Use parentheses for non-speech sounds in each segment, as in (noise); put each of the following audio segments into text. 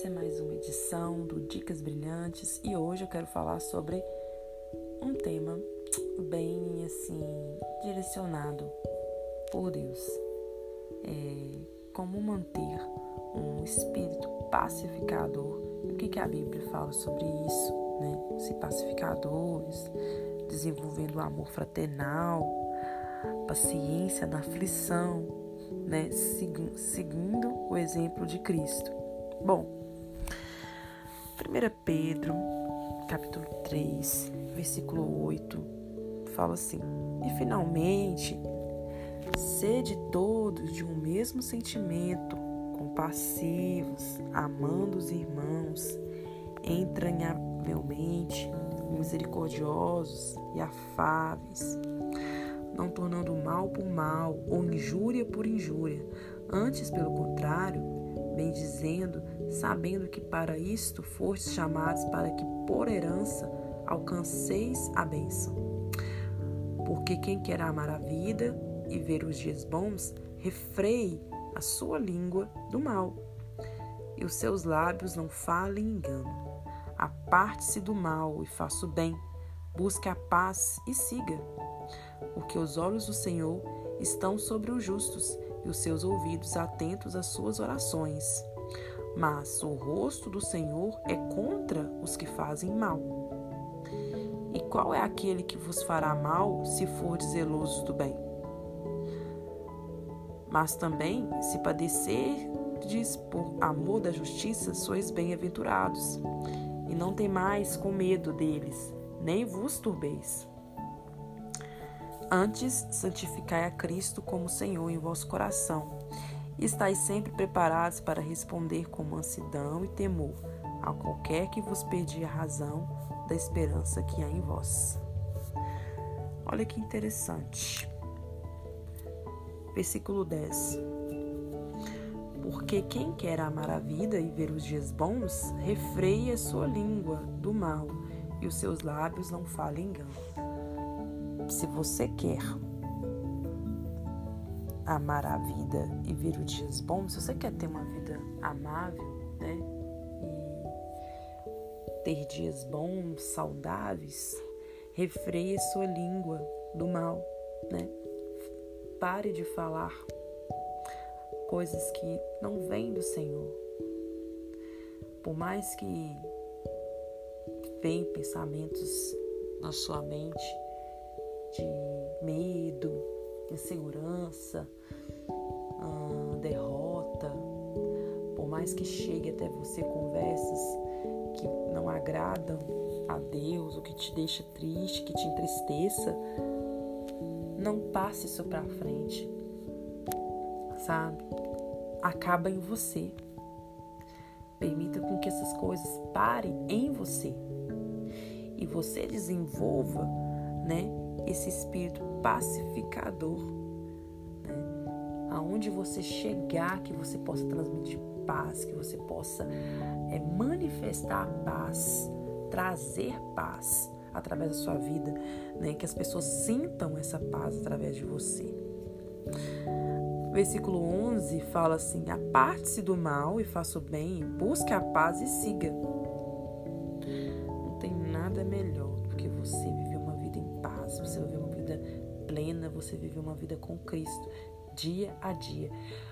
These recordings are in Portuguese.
Essa é mais uma edição do Dicas Brilhantes e hoje eu quero falar sobre um tema bem assim direcionado por Deus. É, como manter um espírito pacificador. o que, que a Bíblia fala sobre isso? Né? Se pacificadores, desenvolvendo o amor fraternal, paciência na aflição, né? seguindo o exemplo de Cristo. Bom, 1 Pedro, capítulo 3, versículo 8, fala assim: E finalmente, sede todos de um mesmo sentimento, compassivos, amando os irmãos, entranhavelmente misericordiosos e afáveis, não tornando mal por mal ou injúria por injúria, antes, pelo contrário, bem dizendo, sabendo que para isto fostes chamados para que por herança alcanceis a bênção. Porque quem quer amar a vida e ver os dias bons, refreie a sua língua do mal, e os seus lábios não falem engano. Aparte-se do mal e faça o bem, busque a paz e siga, porque os olhos do Senhor estão sobre os justos e os seus ouvidos atentos às suas orações. Mas o rosto do Senhor é contra os que fazem mal. E qual é aquele que vos fará mal se for zelosos do bem? Mas também, se padecerdes por amor da justiça, sois bem-aventurados. E não temais com medo deles, nem vos turbeis. Antes, santificai a Cristo como Senhor em vosso coração. E estáis sempre preparados para responder com mansidão e temor a qualquer que vos pedir a razão da esperança que há em vós. Olha que interessante. Versículo 10. Porque quem quer amar a vida e ver os dias bons, refreie sua língua do mal e os seus lábios não falem engano se você quer amar a vida e ver os dias bons, se você quer ter uma vida amável, né? E ter dias bons, saudáveis, refreie sua língua do mal, né? Pare de falar coisas que não vêm do Senhor. Por mais que venham pensamentos na sua mente, de medo, insegurança, ah, derrota, por mais que chegue até você conversas que não agradam a Deus, ou que te deixa triste, que te entristeça, não passe isso para frente, sabe? Acaba em você. Permita com que essas coisas parem em você e você desenvolva, né, esse espírito pacificador. Né? Aonde você chegar, que você possa transmitir paz, que você possa é, manifestar paz, trazer paz através da sua vida, né? que as pessoas sintam essa paz através de você. Versículo 11 fala assim: Aparte-se do mal e faça o bem, busque a paz e siga. Você viver uma vida com Cristo, dia a dia,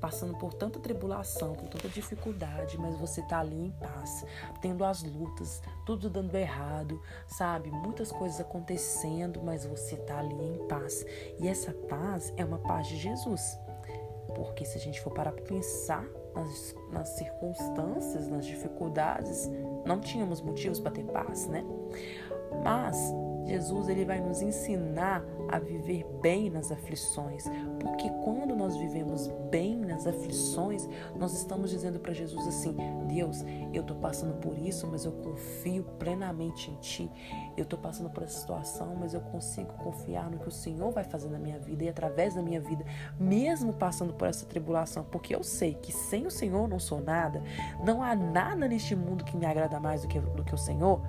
passando por tanta tribulação, por tanta dificuldade, mas você tá ali em paz, tendo as lutas, tudo dando errado, sabe? Muitas coisas acontecendo, mas você tá ali em paz. E essa paz é uma paz de Jesus. Porque se a gente for parar para pensar nas, nas circunstâncias, nas dificuldades, não tínhamos motivos para ter paz, né? Mas Jesus ele vai nos ensinar a viver bem nas aflições, porque quando nós vivemos bem nas aflições, nós estamos dizendo para Jesus assim: Deus, eu estou passando por isso, mas eu confio plenamente em Ti. Eu estou passando por essa situação, mas eu consigo confiar no que o Senhor vai fazer na minha vida e através da minha vida, mesmo passando por essa tribulação, porque eu sei que sem o Senhor não sou nada, não há nada neste mundo que me agrada mais do que, do que o Senhor.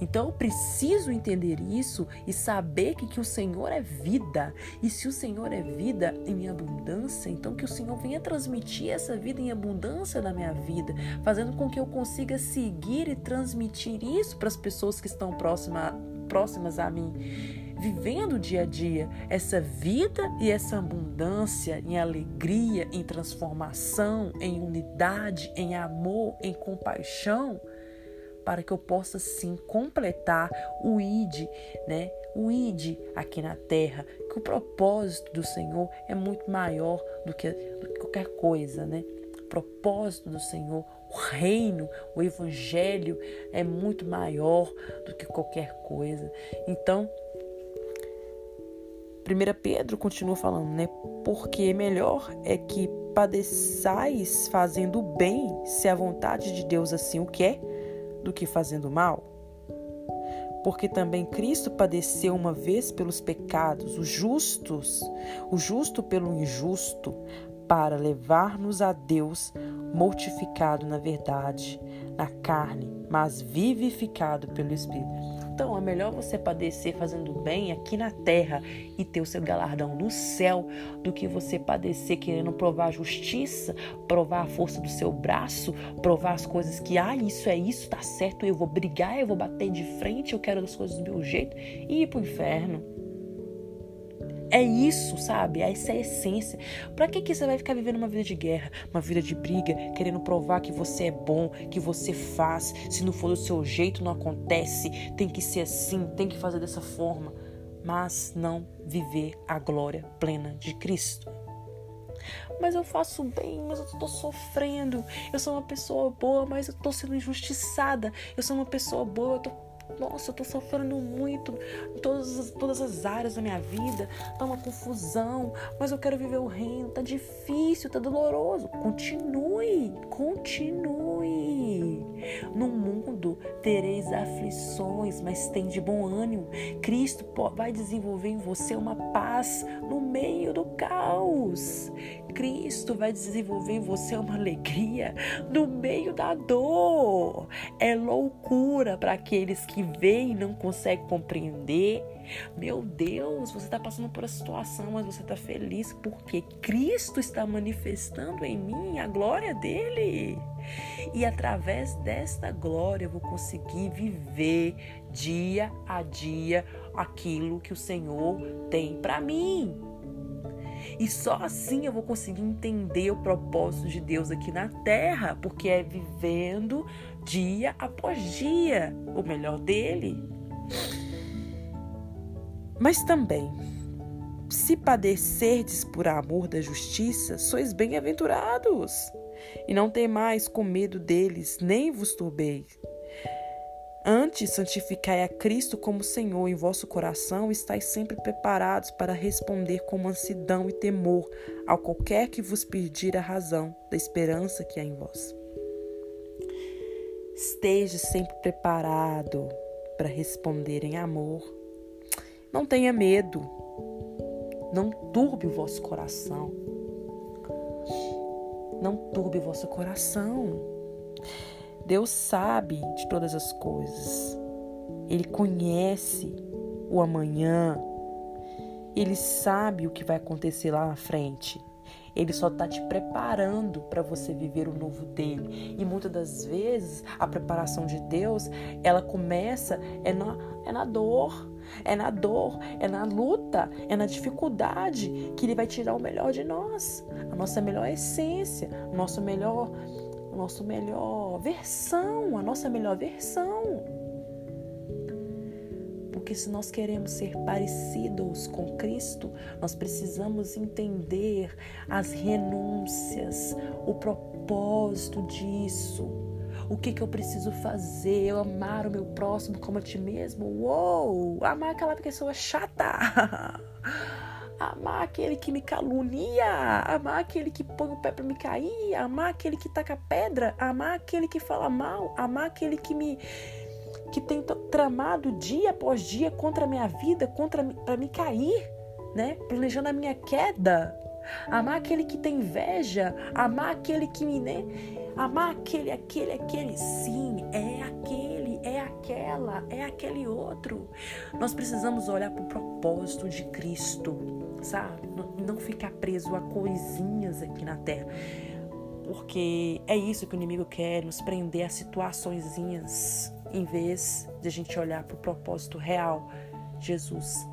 Então eu preciso entender isso e saber que, que o Senhor é vida. E se o Senhor é vida em abundância, então que o Senhor venha transmitir essa vida em abundância na minha vida, fazendo com que eu consiga seguir e transmitir isso para as pessoas que estão próxima, próximas a mim vivendo o dia a dia essa vida e essa abundância em alegria, em transformação, em unidade, em amor, em compaixão, para que eu possa sim completar o ID, né? O ID aqui na terra, que o propósito do Senhor é muito maior do que, qualquer coisa, né? O propósito do Senhor, o reino, o evangelho é muito maior do que qualquer coisa. Então, 1 Pedro continua falando, né? Porque melhor é que padeçais fazendo bem, se a vontade de Deus assim o quer, do que fazendo mal. Porque também Cristo padeceu uma vez pelos pecados, os justos, o justo pelo injusto, para levar-nos a Deus, mortificado na verdade, na carne, mas vivificado pelo Espírito. Então é melhor você padecer fazendo bem aqui na terra e ter o seu galardão no céu do que você padecer querendo provar a justiça, provar a força do seu braço, provar as coisas que, ah, isso é isso, tá certo, eu vou brigar, eu vou bater de frente, eu quero as coisas do meu jeito e ir pro inferno. É isso, sabe? Essa é a essência. Para que, que você vai ficar vivendo uma vida de guerra, uma vida de briga, querendo provar que você é bom, que você faz? Se não for do seu jeito, não acontece. Tem que ser assim, tem que fazer dessa forma. Mas não viver a glória plena de Cristo. Mas eu faço bem, mas eu tô sofrendo. Eu sou uma pessoa boa, mas eu tô sendo injustiçada. Eu sou uma pessoa boa, eu tô nossa, eu tô sofrendo muito em todas as, todas as áreas da minha vida. Tá uma confusão, mas eu quero viver o reino. Tá difícil, tá doloroso. Continue, continue. No mundo tereis aflições, mas tem de bom ânimo. Cristo vai desenvolver em você uma paz no meio do caos. Cristo vai desenvolver em você uma alegria no meio da dor. É loucura para aqueles que veem e não conseguem compreender. Meu Deus, você está passando por uma situação, mas você está feliz porque Cristo está manifestando em mim a glória dele. E através desta glória eu vou conseguir viver dia a dia aquilo que o Senhor tem para mim. E só assim eu vou conseguir entender o propósito de Deus aqui na terra, porque é vivendo dia após dia o melhor dele. Mas também, se padecerdes por amor da justiça, sois bem-aventurados. E não temais com medo deles, nem vos turbeis. Antes, santificai a Cristo como Senhor em vosso coração, estáis sempre preparados para responder com mansidão e temor ao qualquer que vos pedir a razão da esperança que há em vós. Esteja sempre preparado para responder em amor. Não tenha medo. Não turbe o vosso coração. Não turbe vosso coração. Deus sabe de todas as coisas. Ele conhece o amanhã. Ele sabe o que vai acontecer lá na frente. Ele só está te preparando para você viver o novo dele. E muitas das vezes a preparação de Deus, ela começa é na, é na dor, é na dor, é na luta, é na dificuldade que ele vai tirar o melhor de nós, a nossa melhor essência, o nosso melhor nosso melhor versão, a nossa melhor versão. Porque se nós queremos ser parecidos com Cristo, nós precisamos entender as renúncias, o propósito disso. O que, que eu preciso fazer? Eu amar o meu próximo como a ti mesmo? Uou! Amar aquela pessoa chata! (laughs) amar aquele que me calunia, amar aquele que põe o pé para me cair, amar aquele que taca pedra, amar aquele que fala mal, amar aquele que me que tem tramado dia após dia contra a minha vida, contra para me cair, né? Planejando a minha queda. Amar aquele que tem inveja, amar aquele que me, né? Amar aquele, aquele, aquele, sim, é aquele, é aquela, é aquele outro. Nós precisamos olhar para o propósito de Cristo, sabe? Não ficar preso a coisinhas aqui na terra. Porque é isso que o inimigo quer, nos prender a situaçõezinhas, em vez de a gente olhar para o propósito real, Jesus.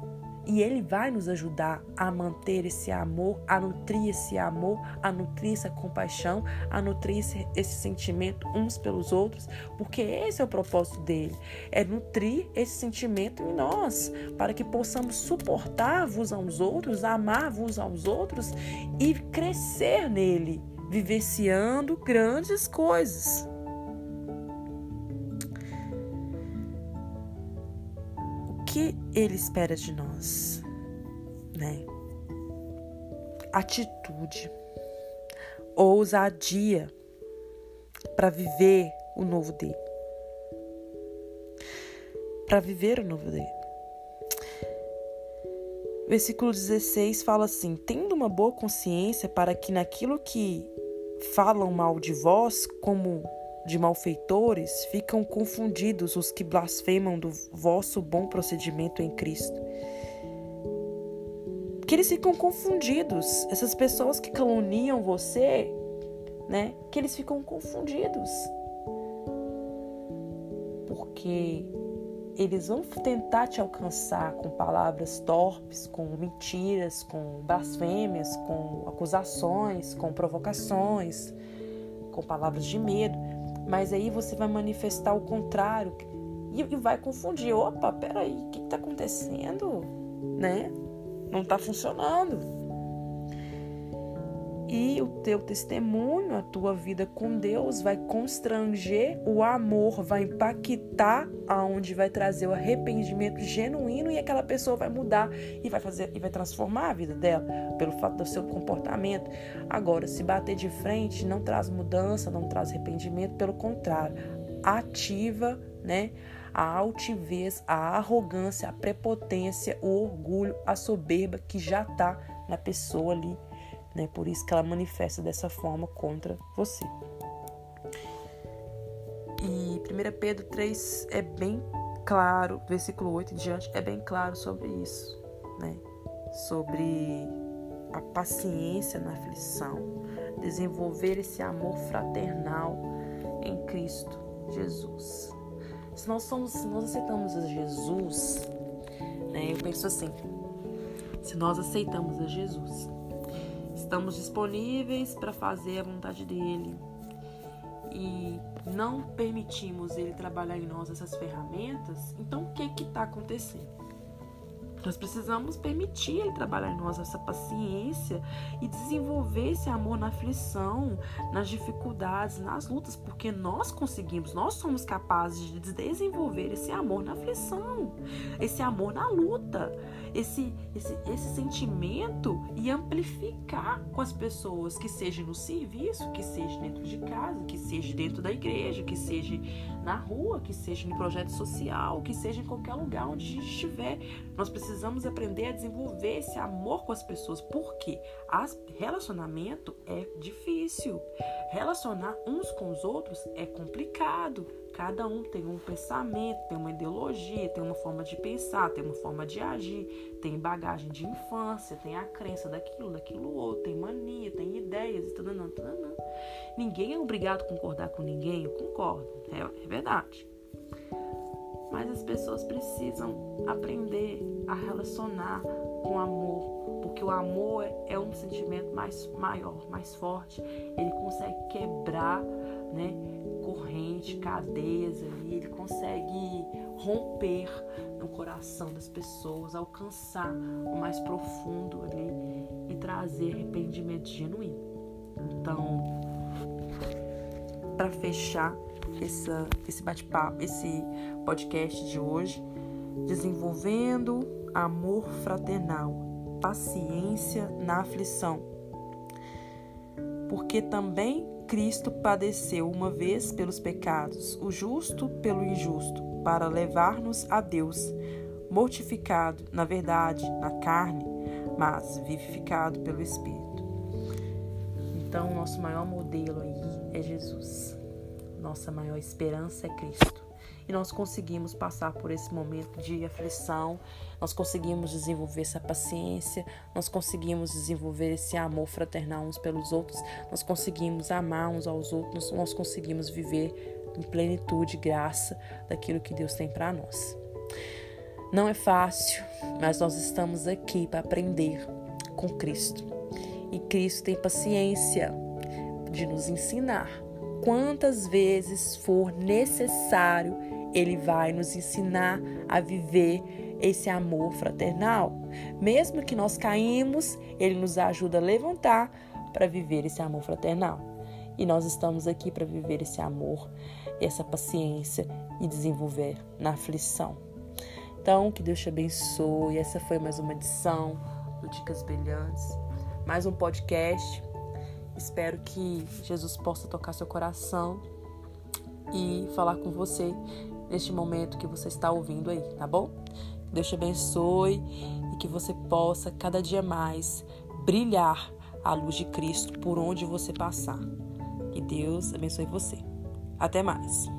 E Ele vai nos ajudar a manter esse amor, a nutrir esse amor, a nutrir essa compaixão, a nutrir esse, esse sentimento uns pelos outros, porque esse é o propósito dele: é nutrir esse sentimento em nós, para que possamos suportar uns aos outros, amar uns aos outros e crescer nele, vivenciando grandes coisas. Que ele espera de nós, né? Atitude, ousadia para viver o novo dele. Para viver o novo dele. Versículo 16 fala assim: tendo uma boa consciência para que naquilo que falam mal de vós, como de malfeitores, ficam confundidos os que blasfemam do vosso bom procedimento em Cristo. Que eles ficam confundidos, essas pessoas que caluniam você, né? Que eles ficam confundidos. Porque eles vão tentar te alcançar com palavras torpes, com mentiras, com blasfêmias, com acusações, com provocações, com palavras de medo. Mas aí você vai manifestar o contrário e, e vai confundir. Opa, peraí, o que está acontecendo? Né? Não está funcionando e o teu testemunho, a tua vida com Deus vai constranger o amor, vai impactar aonde vai trazer o arrependimento genuíno e aquela pessoa vai mudar e vai fazer e vai transformar a vida dela pelo fato do seu comportamento. Agora, se bater de frente não traz mudança, não traz arrependimento, pelo contrário, ativa, né? A altivez, a arrogância, a prepotência, o orgulho, a soberba que já está na pessoa ali né? Por isso que ela manifesta dessa forma contra você. E 1 Pedro 3 é bem claro, versículo 8 em diante, é bem claro sobre isso, né? Sobre a paciência na aflição, desenvolver esse amor fraternal em Cristo Jesus. Se nós somos, se nós aceitamos a Jesus, né? Eu penso assim, se nós aceitamos a Jesus, estamos disponíveis para fazer a vontade dele e não permitimos ele trabalhar em nós essas ferramentas, então o que está acontecendo? Nós precisamos permitir Ele trabalhar em nós essa paciência e desenvolver esse amor na aflição, nas dificuldades, nas lutas, porque nós conseguimos, nós somos capazes de desenvolver esse amor na aflição, esse amor na luta, esse, esse, esse sentimento e amplificar com as pessoas, que seja no serviço, que seja dentro de casa, que seja dentro da igreja, que seja na rua, que seja no projeto social, que seja em qualquer lugar onde a gente estiver. Nós precisamos precisamos aprender a desenvolver esse amor com as pessoas, porque as, relacionamento é difícil. Relacionar uns com os outros é complicado. Cada um tem um pensamento, tem uma ideologia, tem uma forma de pensar, tem uma forma de agir, tem bagagem de infância, tem a crença daquilo, daquilo outro, tem mania, tem ideias e tudo não, não. Ninguém é obrigado a concordar com ninguém, eu concordo, é, é verdade. Mas as pessoas precisam aprender a relacionar com amor, porque o amor é um sentimento mais maior, mais forte. Ele consegue quebrar, né, corrente, cadeias ali, ele consegue romper no coração das pessoas, alcançar o mais profundo ali e trazer arrependimento genuíno. Então, para fechar, essa, esse bate-papo, esse podcast de hoje, desenvolvendo amor fraternal, paciência na aflição. Porque também Cristo padeceu uma vez pelos pecados, o justo pelo injusto, para levar-nos a Deus, mortificado, na verdade, na carne, mas vivificado pelo Espírito. Então, nosso maior modelo aí é Jesus. Nossa maior esperança é Cristo. e nós conseguimos passar por esse momento de aflição, nós conseguimos desenvolver essa paciência, nós conseguimos desenvolver esse amor fraternal uns pelos outros, nós conseguimos amar uns aos outros, nós conseguimos viver em plenitude, graça daquilo que Deus tem para nós. Não é fácil, mas nós estamos aqui para aprender com Cristo. E Cristo tem paciência de nos ensinar. Quantas vezes for necessário, Ele vai nos ensinar a viver esse amor fraternal. Mesmo que nós caímos, Ele nos ajuda a levantar para viver esse amor fraternal. E nós estamos aqui para viver esse amor, essa paciência e desenvolver na aflição. Então, que Deus te abençoe. Essa foi mais uma edição do Dicas Brilhantes, mais um podcast. Espero que Jesus possa tocar seu coração e falar com você neste momento que você está ouvindo aí, tá bom? Deus te abençoe e que você possa cada dia mais brilhar a luz de Cristo por onde você passar. Que Deus abençoe você. Até mais.